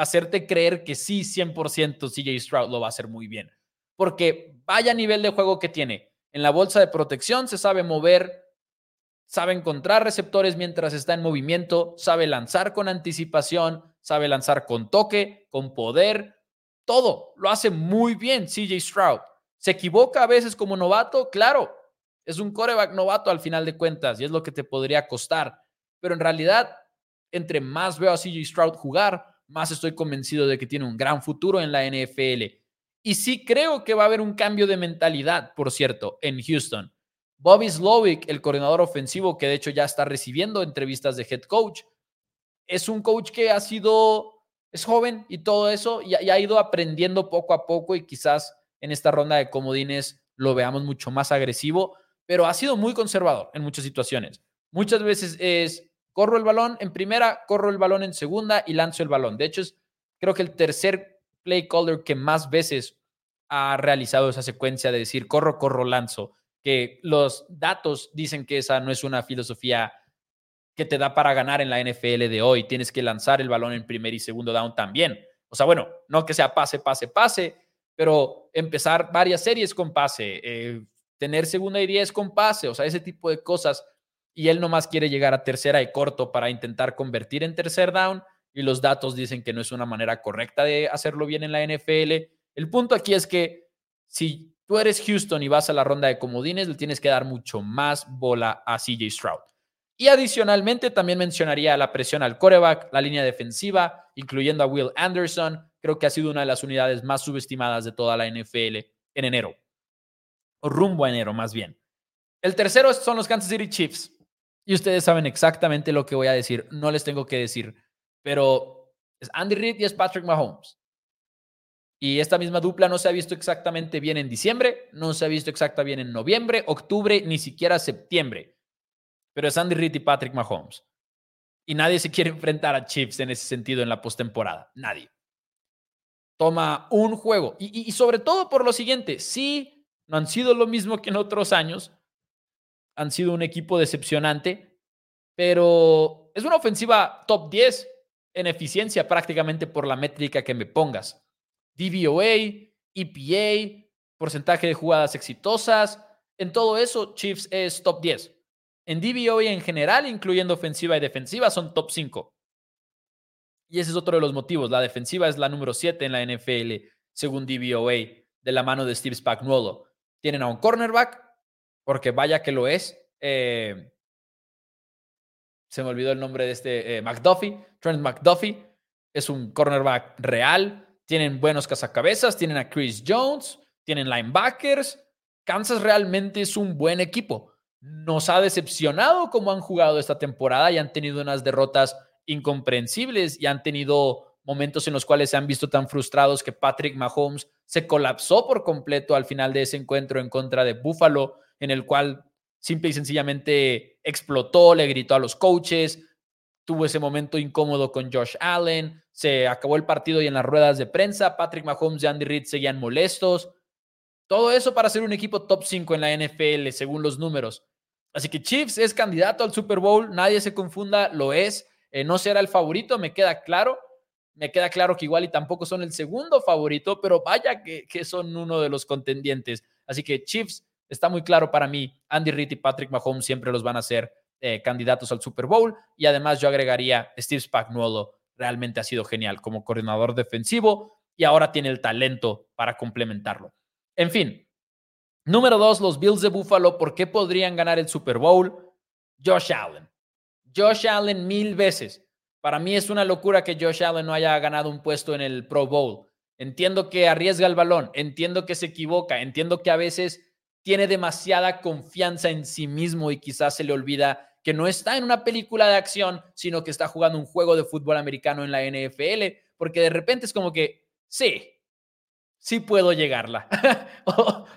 hacerte creer que sí, 100% CJ Stroud lo va a hacer muy bien. Porque vaya nivel de juego que tiene. En la bolsa de protección se sabe mover, sabe encontrar receptores mientras está en movimiento, sabe lanzar con anticipación, sabe lanzar con toque, con poder, todo. Lo hace muy bien CJ Stroud. ¿Se equivoca a veces como novato? Claro, es un coreback novato al final de cuentas y es lo que te podría costar. Pero en realidad, entre más veo a CJ Stroud jugar, más estoy convencido de que tiene un gran futuro en la NFL. Y sí creo que va a haber un cambio de mentalidad, por cierto, en Houston. Bobby Slowick, el coordinador ofensivo, que de hecho ya está recibiendo entrevistas de head coach, es un coach que ha sido, es joven y todo eso, y ha ido aprendiendo poco a poco y quizás en esta ronda de comodines lo veamos mucho más agresivo, pero ha sido muy conservador en muchas situaciones. Muchas veces es, corro el balón en primera, corro el balón en segunda y lanzo el balón. De hecho, es creo que el tercer play caller que más veces ha realizado esa secuencia de decir corro, corro, lanzo, que los datos dicen que esa no es una filosofía que te da para ganar en la NFL de hoy. Tienes que lanzar el balón en primer y segundo down también. O sea, bueno, no que sea pase, pase, pase, pero empezar varias series con pase, eh, tener segunda y diez con pase, o sea, ese tipo de cosas. Y él nomás quiere llegar a tercera y corto para intentar convertir en tercer down y los datos dicen que no es una manera correcta de hacerlo bien en la NFL. El punto aquí es que si tú eres Houston y vas a la ronda de comodines, le tienes que dar mucho más bola a CJ Stroud. Y adicionalmente también mencionaría la presión al coreback, la línea defensiva, incluyendo a Will Anderson, creo que ha sido una de las unidades más subestimadas de toda la NFL en enero, o rumbo a enero más bien. El tercero son los Kansas City Chiefs. Y ustedes saben exactamente lo que voy a decir, no les tengo que decir, pero es Andy Reid y es Patrick Mahomes. Y esta misma dupla no se ha visto exactamente bien en diciembre, no se ha visto exactamente bien en noviembre, octubre, ni siquiera septiembre. Pero es Andy Reid y Patrick Mahomes. Y nadie se quiere enfrentar a Chiefs en ese sentido en la postemporada. Nadie toma un juego. Y, sobre todo por lo siguiente, sí, no han sido lo mismo que en otros años, han sido un equipo decepcionante, pero es una ofensiva top 10 en eficiencia prácticamente por la métrica que me pongas. DVOA, EPA, porcentaje de jugadas exitosas, en todo eso Chiefs es top 10. En DVOA en general, incluyendo ofensiva y defensiva, son top 5. Y ese es otro de los motivos. La defensiva es la número 7 en la NFL, según DVOA, de la mano de Steve Spagnuolo. Tienen a un cornerback, porque vaya que lo es. Eh, se me olvidó el nombre de este eh, McDuffie, Trent McDuffie. Es un cornerback real. Tienen buenos cazacabezas. Tienen a Chris Jones. tienen linebackers. Kansas realmente es un buen equipo. Nos ha decepcionado como han jugado esta temporada y han tenido unas derrotas incomprensibles y han tenido momentos en los cuales se han visto tan frustrados que Patrick Mahomes se colapsó por completo al final de ese encuentro en contra de Buffalo, en el cual simple y sencillamente explotó, le gritó a los coaches, tuvo ese momento incómodo con Josh Allen, se acabó el partido y en las ruedas de prensa, Patrick Mahomes y Andy Reid seguían molestos. Todo eso para ser un equipo top 5 en la NFL, según los números. Así que Chiefs es candidato al Super Bowl, nadie se confunda, lo es. Eh, no será el favorito, me queda claro. Me queda claro que igual y tampoco son el segundo favorito, pero vaya que, que son uno de los contendientes. Así que Chiefs está muy claro para mí. Andy Reid y Patrick Mahomes siempre los van a ser eh, candidatos al Super Bowl. Y además yo agregaría Steve Spagnuolo. Realmente ha sido genial como coordinador defensivo y ahora tiene el talento para complementarlo. En fin, número dos, los Bills de Buffalo. ¿Por qué podrían ganar el Super Bowl? Josh Allen. Josh Allen mil veces. Para mí es una locura que Josh Allen no haya ganado un puesto en el Pro Bowl. Entiendo que arriesga el balón, entiendo que se equivoca, entiendo que a veces tiene demasiada confianza en sí mismo y quizás se le olvida que no está en una película de acción, sino que está jugando un juego de fútbol americano en la NFL, porque de repente es como que, sí, sí puedo llegarla,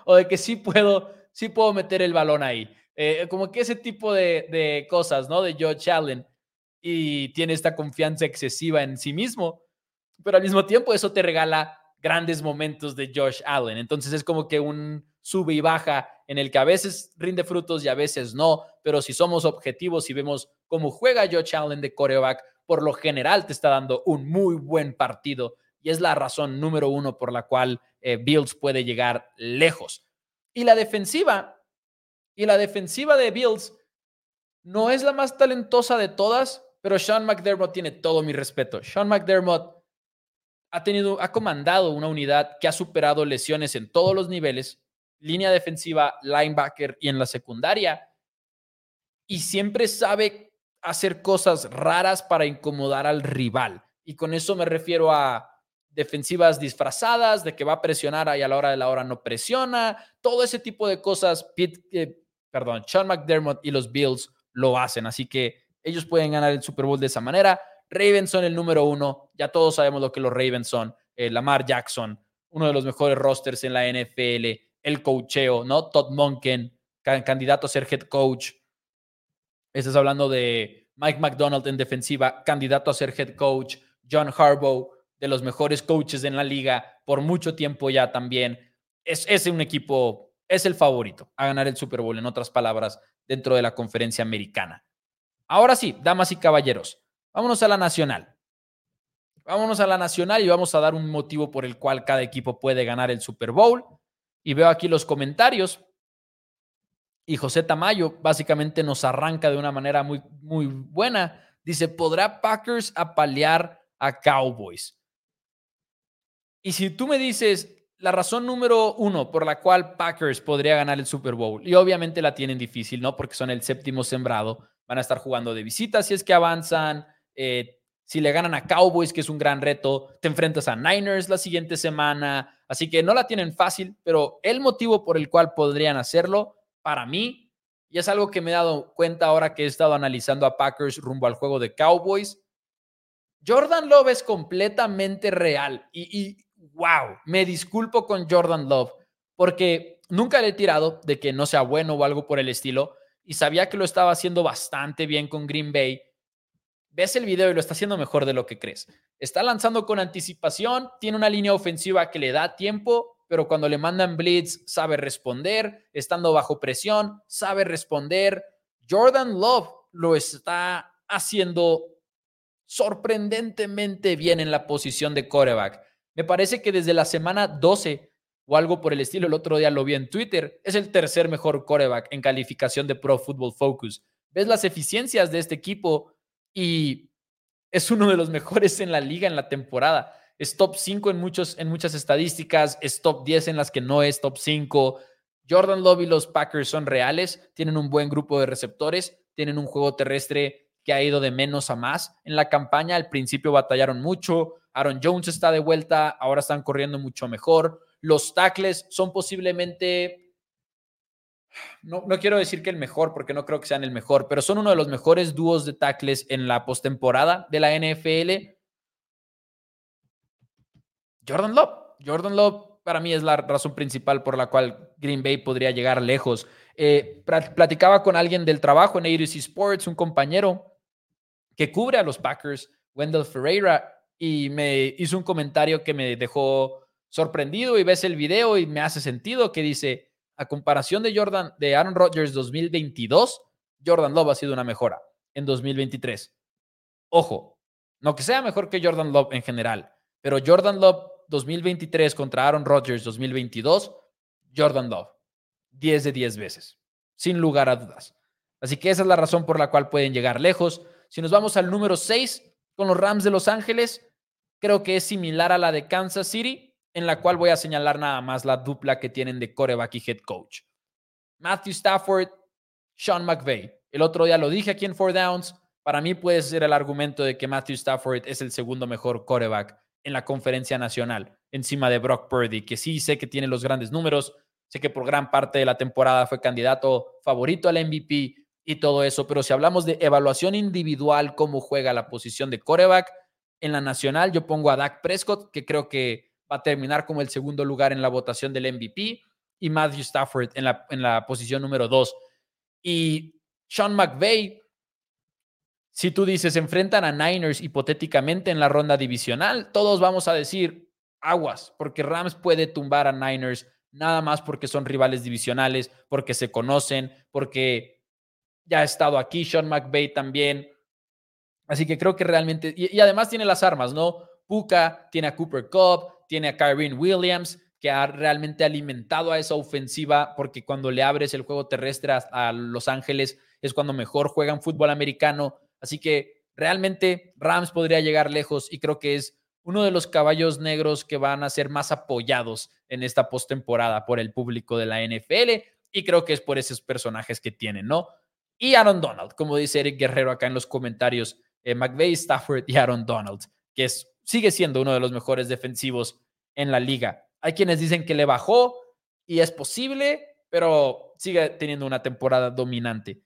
o, de que sí puedo, sí puedo meter el balón ahí. Eh, como que ese tipo de, cosas, ¿no? De Joe Allen, y tiene esta confianza excesiva en sí mismo, pero al mismo tiempo eso te regala grandes momentos de Josh Allen. Entonces es como que un sube y baja en el que a veces rinde frutos y a veces no, pero si somos objetivos y vemos cómo juega Josh Allen de coreback, por lo general te está dando un muy buen partido y es la razón número uno por la cual eh, Bills puede llegar lejos. Y la defensiva, y la defensiva de Bills no es la más talentosa de todas, pero Sean McDermott tiene todo mi respeto. Sean McDermott ha tenido, ha comandado una unidad que ha superado lesiones en todos los niveles, línea defensiva, linebacker y en la secundaria. Y siempre sabe hacer cosas raras para incomodar al rival. Y con eso me refiero a defensivas disfrazadas, de que va a presionar y a la hora de la hora no presiona, todo ese tipo de cosas. Eh, perdón, Sean McDermott y los Bills lo hacen. Así que ellos pueden ganar el Super Bowl de esa manera. Ravens son el número uno. Ya todos sabemos lo que los Ravens son. Eh, Lamar Jackson, uno de los mejores rosters en la NFL. El coacheo, ¿no? Todd Monken, candidato a ser head coach. Estás hablando de Mike McDonald en defensiva, candidato a ser head coach. John Harbaugh, de los mejores coaches en la liga por mucho tiempo ya también. Es, es un equipo, es el favorito a ganar el Super Bowl, en otras palabras, dentro de la conferencia americana. Ahora sí, damas y caballeros, Vámonos a la nacional. Vámonos a la nacional y vamos a dar un motivo por el cual cada equipo puede ganar el Super Bowl. Y veo aquí los comentarios. Y José Tamayo básicamente nos arranca de una manera muy, muy buena. Dice, ¿podrá Packers apalear a Cowboys? Y si tú me dices la razón número uno por la cual Packers podría ganar el Super Bowl, y obviamente la tienen difícil, ¿no? Porque son el séptimo sembrado, van a estar jugando de visita si es que avanzan, eh, si le ganan a Cowboys, que es un gran reto, te enfrentas a Niners la siguiente semana. Así que no la tienen fácil, pero el motivo por el cual podrían hacerlo, para mí, y es algo que me he dado cuenta ahora que he estado analizando a Packers rumbo al juego de Cowboys. Jordan Love es completamente real y, y wow, me disculpo con Jordan Love porque nunca le he tirado de que no sea bueno o algo por el estilo y sabía que lo estaba haciendo bastante bien con Green Bay ves el video y lo está haciendo mejor de lo que crees. Está lanzando con anticipación, tiene una línea ofensiva que le da tiempo, pero cuando le mandan blitz sabe responder, estando bajo presión, sabe responder. Jordan Love lo está haciendo sorprendentemente bien en la posición de quarterback. Me parece que desde la semana 12 o algo por el estilo, el otro día lo vi en Twitter, es el tercer mejor quarterback en calificación de Pro Football Focus. Ves las eficiencias de este equipo y es uno de los mejores en la liga en la temporada. Es top 5 en, muchos, en muchas estadísticas, es top 10 en las que no es top 5. Jordan Love y los Packers son reales, tienen un buen grupo de receptores, tienen un juego terrestre que ha ido de menos a más. En la campaña al principio batallaron mucho, Aaron Jones está de vuelta, ahora están corriendo mucho mejor. Los tackles son posiblemente, no, no quiero decir que el mejor, porque no creo que sean el mejor, pero son uno de los mejores dúos de tackles en la postemporada de la NFL. Jordan Love. Jordan Love para mí es la razón principal por la cual Green Bay podría llegar lejos. Eh, platicaba con alguien del trabajo en ADC Sports, un compañero que cubre a los Packers, Wendell Ferreira, y me hizo un comentario que me dejó sorprendido y ves el video y me hace sentido que dice, a comparación de Jordan, de Aaron Rodgers 2022, Jordan Love ha sido una mejora en 2023. Ojo, no que sea mejor que Jordan Love en general, pero Jordan Love 2023 contra Aaron Rodgers 2022, Jordan Love, 10 de 10 veces, sin lugar a dudas. Así que esa es la razón por la cual pueden llegar lejos. Si nos vamos al número 6 con los Rams de Los Ángeles, creo que es similar a la de Kansas City, en la cual voy a señalar nada más la dupla que tienen de coreback y head coach. Matthew Stafford, Sean McVay. El otro día lo dije aquí en Four Downs. Para mí puede ser el argumento de que Matthew Stafford es el segundo mejor coreback en la conferencia nacional, encima de Brock Purdy, que sí sé que tiene los grandes números, sé que por gran parte de la temporada fue candidato favorito al MVP y todo eso, pero si hablamos de evaluación individual, cómo juega la posición de coreback, en la nacional yo pongo a Dak Prescott, que creo que va a terminar como el segundo lugar en la votación del MVP, y Matthew Stafford en la, en la posición número dos. Y Sean McVay, si tú dices, enfrentan a Niners hipotéticamente en la ronda divisional, todos vamos a decir aguas, porque Rams puede tumbar a Niners nada más porque son rivales divisionales, porque se conocen, porque ya ha estado aquí Sean McVay también. Así que creo que realmente, y, además tiene las armas, ¿no? Puka, tiene a Cooper Cup, tiene a Kyrie Williams, que ha realmente alimentado a esa ofensiva, porque cuando le abres el juego terrestre a Los Ángeles es cuando mejor juegan fútbol americano Así que realmente Rams podría llegar lejos y creo que es uno de los caballos negros que van a ser más apoyados en esta postemporada por el público de la NFL y creo que es por esos personajes que tienen, ¿no? Y Aaron Donald, como dice Eric Guerrero acá en los comentarios, eh, McVeigh, Stafford y Aaron Donald, que es, sigue siendo uno de los mejores defensivos en la liga. Hay quienes dicen que le bajó y es posible, pero sigue teniendo una temporada dominante.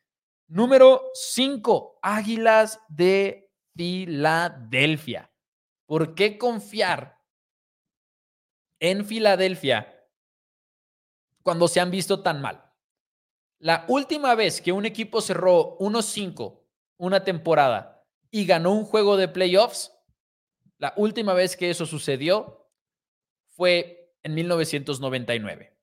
Número 5, Águilas de Filadelfia. ¿Por qué confiar en Filadelfia cuando se han visto tan mal? La última vez que un equipo cerró 1-5 una temporada y ganó un juego de playoffs, la última vez que eso sucedió fue en 1999.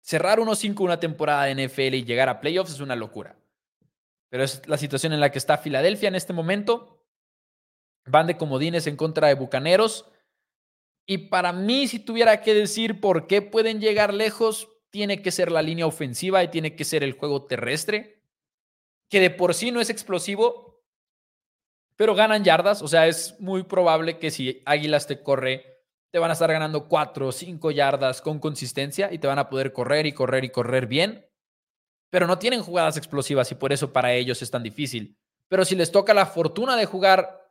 Cerrar 1-5 una temporada de NFL y llegar a playoffs es una locura. Pero es la situación en la que está Filadelfia en este momento. Van de comodines en contra de Bucaneros. Y para mí, si tuviera que decir por qué pueden llegar lejos, tiene que ser la línea ofensiva y tiene que ser el juego terrestre, que de por sí no es explosivo, pero ganan yardas. O sea, es muy probable que si Águilas te corre te van a estar ganando 4 o 5 yardas con consistencia y te van a poder correr y correr y correr bien, pero no tienen jugadas explosivas y por eso para ellos es tan difícil. Pero si les toca la fortuna de jugar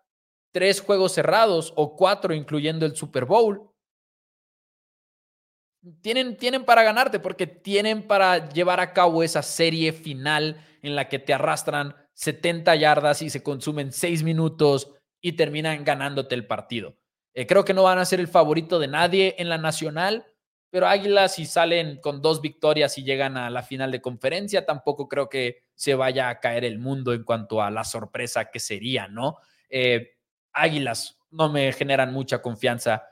tres juegos cerrados o cuatro, incluyendo el Super Bowl, tienen, tienen para ganarte porque tienen para llevar a cabo esa serie final en la que te arrastran 70 yardas y se consumen 6 minutos y terminan ganándote el partido. Eh, creo que no van a ser el favorito de nadie en la nacional, pero Águilas si salen con dos victorias y llegan a la final de conferencia, tampoco creo que se vaya a caer el mundo en cuanto a la sorpresa que sería, ¿no? Eh, Águilas no me generan mucha confianza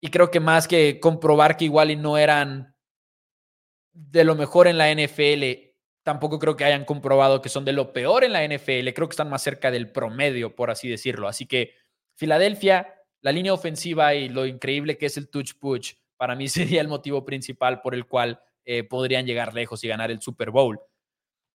y creo que más que comprobar que igual y no eran de lo mejor en la NFL, tampoco creo que hayan comprobado que son de lo peor en la NFL, creo que están más cerca del promedio, por así decirlo. Así que Filadelfia, la línea ofensiva y lo increíble que es el touch push, para mí sería el motivo principal por el cual eh, podrían llegar lejos y ganar el Super Bowl.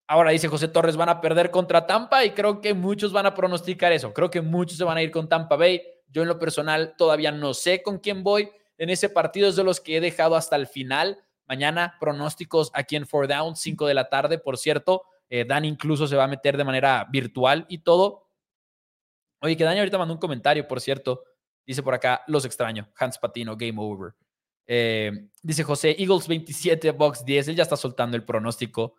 Ahora dice José Torres, van a perder contra Tampa y creo que muchos van a pronosticar eso. Creo que muchos se van a ir con Tampa Bay. Yo en lo personal todavía no sé con quién voy. En ese partido es de los que he dejado hasta el final. Mañana pronósticos aquí en Four Down, 5 de la tarde, por cierto. Eh, Dan incluso se va a meter de manera virtual y todo. Oye, que Dani ahorita mandó un comentario, por cierto. Dice por acá, los extraño. Hans Patino, game over. Eh, dice José, Eagles 27, Box 10. Él ya está soltando el pronóstico.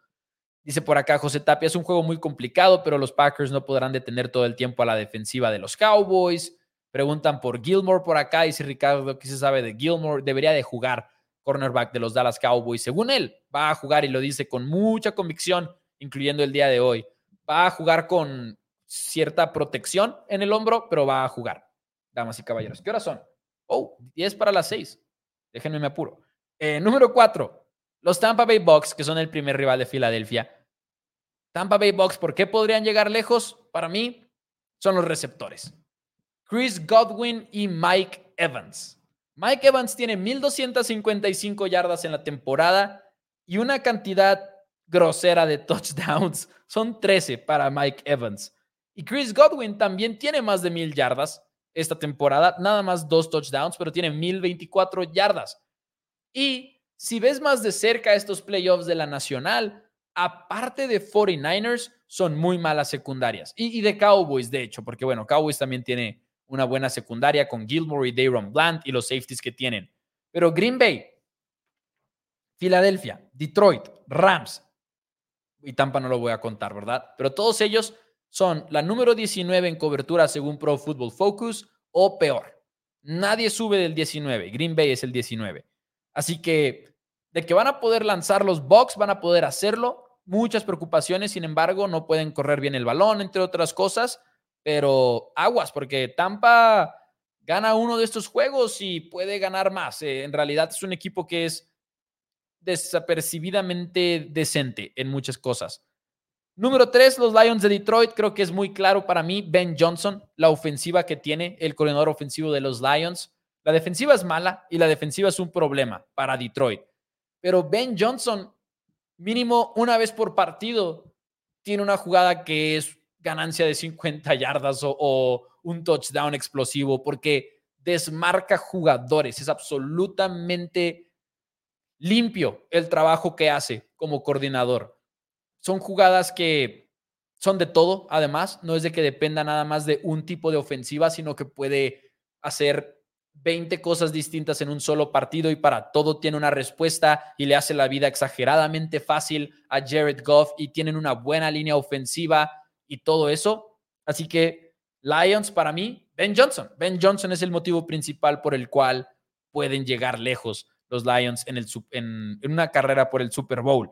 Dice por acá José Tapia, es un juego muy complicado, pero los Packers no podrán detener todo el tiempo a la defensiva de los Cowboys. Preguntan por Gilmore por acá. Dice Ricardo, ¿qué se sabe de Gilmore? Debería de jugar cornerback de los Dallas Cowboys. Según él, va a jugar y lo dice con mucha convicción, incluyendo el día de hoy. Va a jugar con cierta protección en el hombro, pero va a jugar. Damas y caballeros, ¿qué horas son? Oh, 10 para las 6. Déjenme me apuro. Eh, número 4. Los Tampa Bay Bucks, que son el primer rival de Filadelfia. Tampa Bay Bucks, ¿por qué podrían llegar lejos? Para mí, son los receptores. Chris Godwin y Mike Evans. Mike Evans tiene 1.255 yardas en la temporada y una cantidad grosera de touchdowns. Son 13 para Mike Evans. Y Chris Godwin también tiene más de 1.000 yardas esta temporada, nada más dos touchdowns, pero tiene 1.024 yardas. Y si ves más de cerca estos playoffs de la Nacional, aparte de 49ers, son muy malas secundarias. Y, y de Cowboys, de hecho, porque bueno, Cowboys también tiene una buena secundaria con Gilmore y Dayron Bland y los safeties que tienen. Pero Green Bay, Filadelfia, Detroit, Rams y Tampa no lo voy a contar, ¿verdad? Pero todos ellos son la número 19 en cobertura según Pro Football Focus o peor. Nadie sube del 19. Green Bay es el 19. Así que de que van a poder lanzar los Bucks, van a poder hacerlo. Muchas preocupaciones, sin embargo, no pueden correr bien el balón, entre otras cosas. Pero aguas, porque Tampa gana uno de estos juegos y puede ganar más. Eh, en realidad es un equipo que es desapercibidamente decente en muchas cosas. Número tres, los Lions de Detroit. Creo que es muy claro para mí. Ben Johnson, la ofensiva que tiene el coordinador ofensivo de los Lions. La defensiva es mala y la defensiva es un problema para Detroit. Pero Ben Johnson, mínimo una vez por partido, tiene una jugada que es ganancia de 50 yardas o, un touchdown explosivo porque desmarca jugadores. Es absolutamente limpio el trabajo que hace como coordinador. Son jugadas que son de todo, además, no es de que dependa nada más de un tipo de ofensiva, sino que puede hacer 20 cosas distintas en un solo partido y para todo tiene una respuesta y le hace la vida exageradamente fácil a Jared Goff y tienen una buena línea ofensiva y todo eso. Así que Lions para mí, Ben Johnson. Ben Johnson es el motivo principal por el cual pueden llegar lejos los Lions en, el, en, una carrera por el Super Bowl.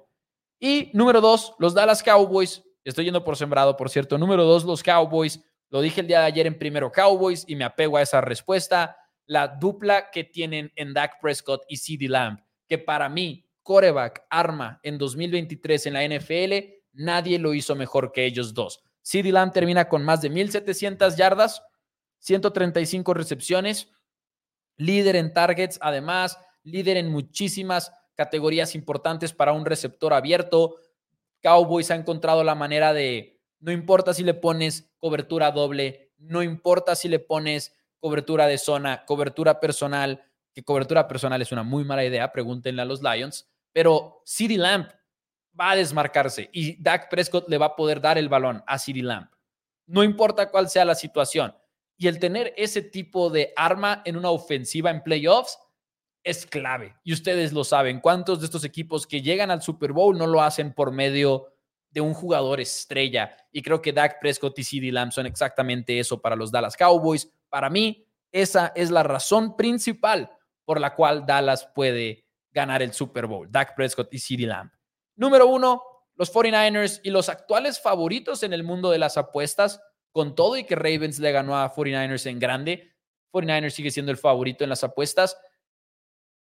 Y número dos, los Dallas Cowboys. Estoy yendo por sembrado, por cierto. Número dos, los Cowboys. Lo dije el día de ayer en primero Cowboys y me apego a esa respuesta. La dupla que tienen en Dak Prescott y CeeDee Lamb, que para mí, coreback, arma en 2023 en la NFL, nadie lo hizo mejor que ellos dos. CD Lamb termina con más de 1.700 yardas, 135 recepciones, líder en targets, además, líder en muchísimas categorías importantes para un receptor abierto. Cowboys ha encontrado la manera de, no importa si le pones cobertura doble, no importa si le pones cobertura de zona, cobertura personal, que cobertura personal es una muy mala idea, pregúntenle a los Lions, pero CD Lamb va a desmarcarse y Dak Prescott le va a poder dar el balón a CeeDee Lamb. No importa cuál sea la situación. Y el tener ese tipo de arma en una ofensiva en playoffs es clave. Y ustedes lo saben. ¿Cuántos de estos equipos que llegan al Super Bowl no lo hacen por medio de un jugador estrella? Y creo que Dak Prescott y CeeDee Lamb son exactamente eso para los Dallas Cowboys. Para mí, esa es la razón principal por la cual Dallas puede ganar el Super Bowl. Dak Prescott y CeeDee Lamb. Número uno, los 49ers y los actuales favoritos en el mundo de las apuestas, con todo y que Ravens le ganó a 49ers en grande, 49ers sigue siendo el favorito en las apuestas.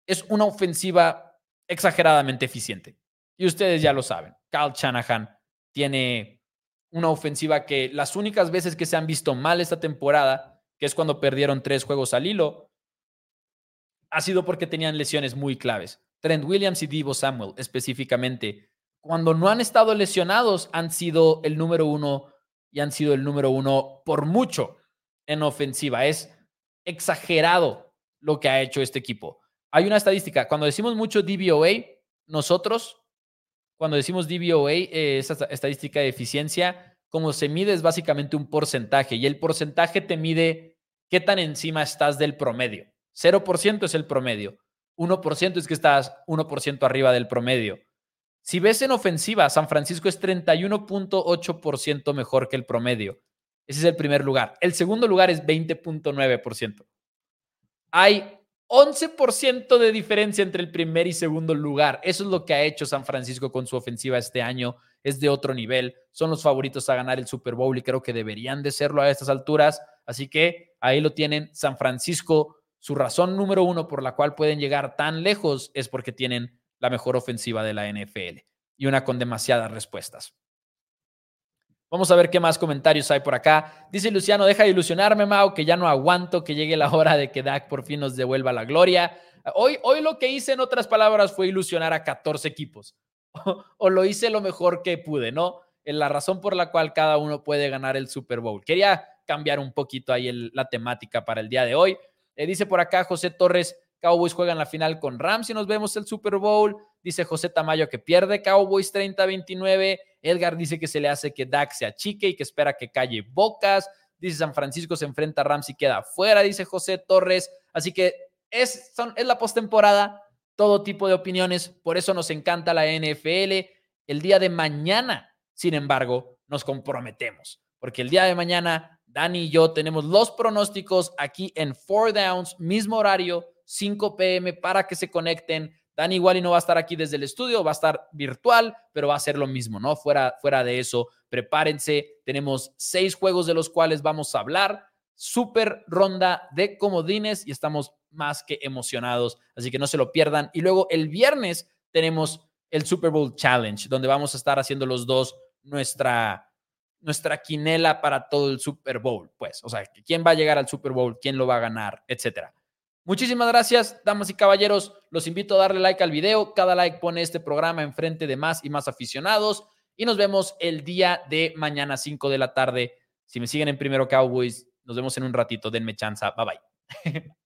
Es una ofensiva exageradamente eficiente. Y ustedes ya lo saben. Kyle Shanahan tiene una ofensiva que las únicas veces que se han visto mal esta temporada, que es cuando perdieron tres juegos al hilo, ha sido porque tenían lesiones muy claves. Trent Williams y Divo Samuel específicamente, cuando no han estado lesionados, han sido el número uno y han sido el número uno por mucho en ofensiva. Es exagerado lo que ha hecho este equipo. Hay una estadística, cuando decimos mucho DVOA, nosotros, cuando decimos DVOA, eh, esa estadística de eficiencia, como se mide es básicamente un porcentaje y el porcentaje te mide ¿qué tan encima estás del promedio? 0% es el promedio. 1% es que estás 1% arriba del promedio. Si ves en ofensiva, San Francisco es 31.8% mejor que el promedio. Ese es el primer lugar. El segundo lugar es 20.9%. Hay 11% de diferencia entre el primer y segundo lugar. Eso es lo que ha hecho San Francisco con su ofensiva este año. Es de otro nivel. Son los favoritos a ganar el Super Bowl y creo que deberían de serlo a estas alturas. Así que ahí lo tienen. San Francisco, su razón número uno por la cual pueden llegar tan lejos es porque tienen la mejor ofensiva de la NFL y una con demasiadas respuestas. Vamos a ver qué más comentarios hay por acá. Dice Luciano, deja de ilusionarme, Mau, que ya no aguanto que llegue la hora de que Dak por fin nos devuelva la gloria. Hoy, hoy lo que hice, en otras palabras, fue ilusionar a 14 equipos. O, lo hice lo mejor que pude, ¿no? En la razón por la cual cada uno puede ganar el Super Bowl. Quería cambiar un poquito ahí la temática para el día de hoy. Eh, dice por acá José Torres, Cowboys juegan la final con Rams y nos vemos el Super Bowl. Dice José Tamayo que pierde Cowboys 30-29. Edgar dice que se le hace que Dak se achique y que espera que calle bocas. Dice San Francisco se enfrenta a Rams y queda fuera, dice José Torres. Así que es, es la postemporada, todo tipo de opiniones. Por eso nos encanta la NFL. El día de mañana, sin embargo, nos comprometemos. Porque el día de mañana, Dani y yo tenemos los pronósticos aquí en Four Downs, mismo horario, 5 pm para que se conecten. Dani igual y no va a estar aquí desde el estudio, va a estar virtual, pero va a ser lo mismo, ¿no? Fuera, fuera de eso, prepárense. Tenemos seis juegos de los cuales vamos a hablar. Super ronda de comodines y estamos más que emocionados, así que no se lo pierdan. Y luego el viernes tenemos el Super Bowl Challenge, donde vamos a estar haciendo los dos nuestra, nuestra quinela para todo el Super Bowl, pues, o sea, quién va a llegar al Super Bowl, quién lo va a ganar, etcétera. Muchísimas gracias, damas y caballeros. Los invito a darle like al video. Cada like pone este programa enfrente de más y más aficionados. Y nos vemos el día de mañana, 5 de la tarde. Si me siguen en Primero Cowboys, nos vemos en un ratito. Denme chance. Bye bye.